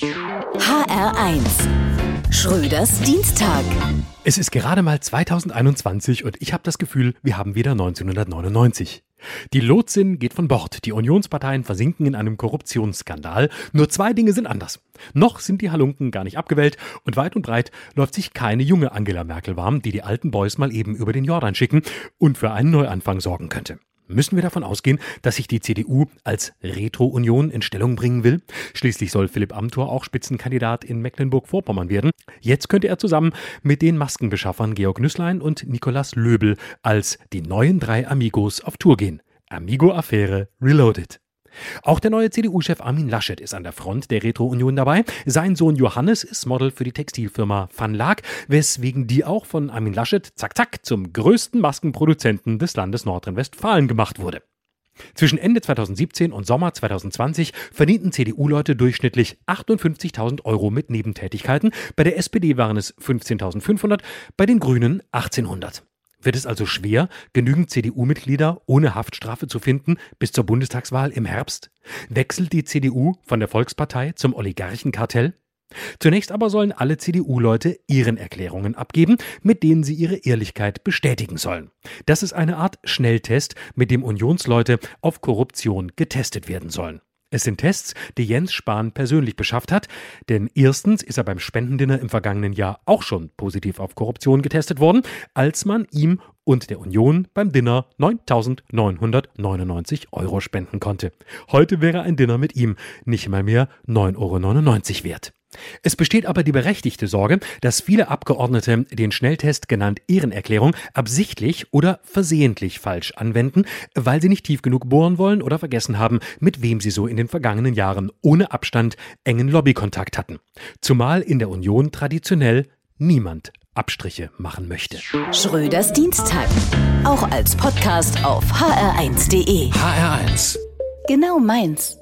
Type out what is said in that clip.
HR1 Schröders Dienstag. Es ist gerade mal 2021 und ich habe das Gefühl, wir haben wieder 1999. Die Lotsin geht von Bord, die Unionsparteien versinken in einem Korruptionsskandal. Nur zwei Dinge sind anders. Noch sind die Halunken gar nicht abgewählt und weit und breit läuft sich keine junge Angela Merkel warm, die die alten Boys mal eben über den Jordan schicken und für einen Neuanfang sorgen könnte. Müssen wir davon ausgehen, dass sich die CDU als Retro-Union in Stellung bringen will? Schließlich soll Philipp Amthor auch Spitzenkandidat in Mecklenburg-Vorpommern werden. Jetzt könnte er zusammen mit den Maskenbeschaffern Georg Nüßlein und Nicolas Löbel als die neuen drei Amigos auf Tour gehen. Amigo-Affäre Reloaded. Auch der neue CDU-Chef Armin Laschet ist an der Front der Retro-Union dabei. Sein Sohn Johannes ist Model für die Textilfirma Van Laak, weswegen die auch von Armin Laschet zack zack zum größten Maskenproduzenten des Landes Nordrhein-Westfalen gemacht wurde. Zwischen Ende 2017 und Sommer 2020 verdienten CDU-Leute durchschnittlich 58.000 Euro mit Nebentätigkeiten. Bei der SPD waren es 15.500, bei den Grünen 1800. Wird es also schwer, genügend CDU-Mitglieder ohne Haftstrafe zu finden bis zur Bundestagswahl im Herbst? Wechselt die CDU von der Volkspartei zum Oligarchenkartell? Zunächst aber sollen alle CDU-Leute ihren Erklärungen abgeben, mit denen sie ihre Ehrlichkeit bestätigen sollen. Das ist eine Art Schnelltest, mit dem Unionsleute auf Korruption getestet werden sollen. Es sind Tests, die Jens Spahn persönlich beschafft hat, denn erstens ist er beim Spendendinner im vergangenen Jahr auch schon positiv auf Korruption getestet worden, als man ihm und der Union beim Dinner 9.999 Euro spenden konnte. Heute wäre ein Dinner mit ihm nicht mal mehr 9,99 Euro wert. Es besteht aber die berechtigte Sorge, dass viele Abgeordnete den Schnelltest genannt Ehrenerklärung absichtlich oder versehentlich falsch anwenden, weil sie nicht tief genug bohren wollen oder vergessen haben, mit wem sie so in den vergangenen Jahren ohne Abstand engen Lobbykontakt hatten. Zumal in der Union traditionell niemand Abstriche machen möchte. Schröders Dienstag. Auch als Podcast auf hr1.de. HR1. Genau meins.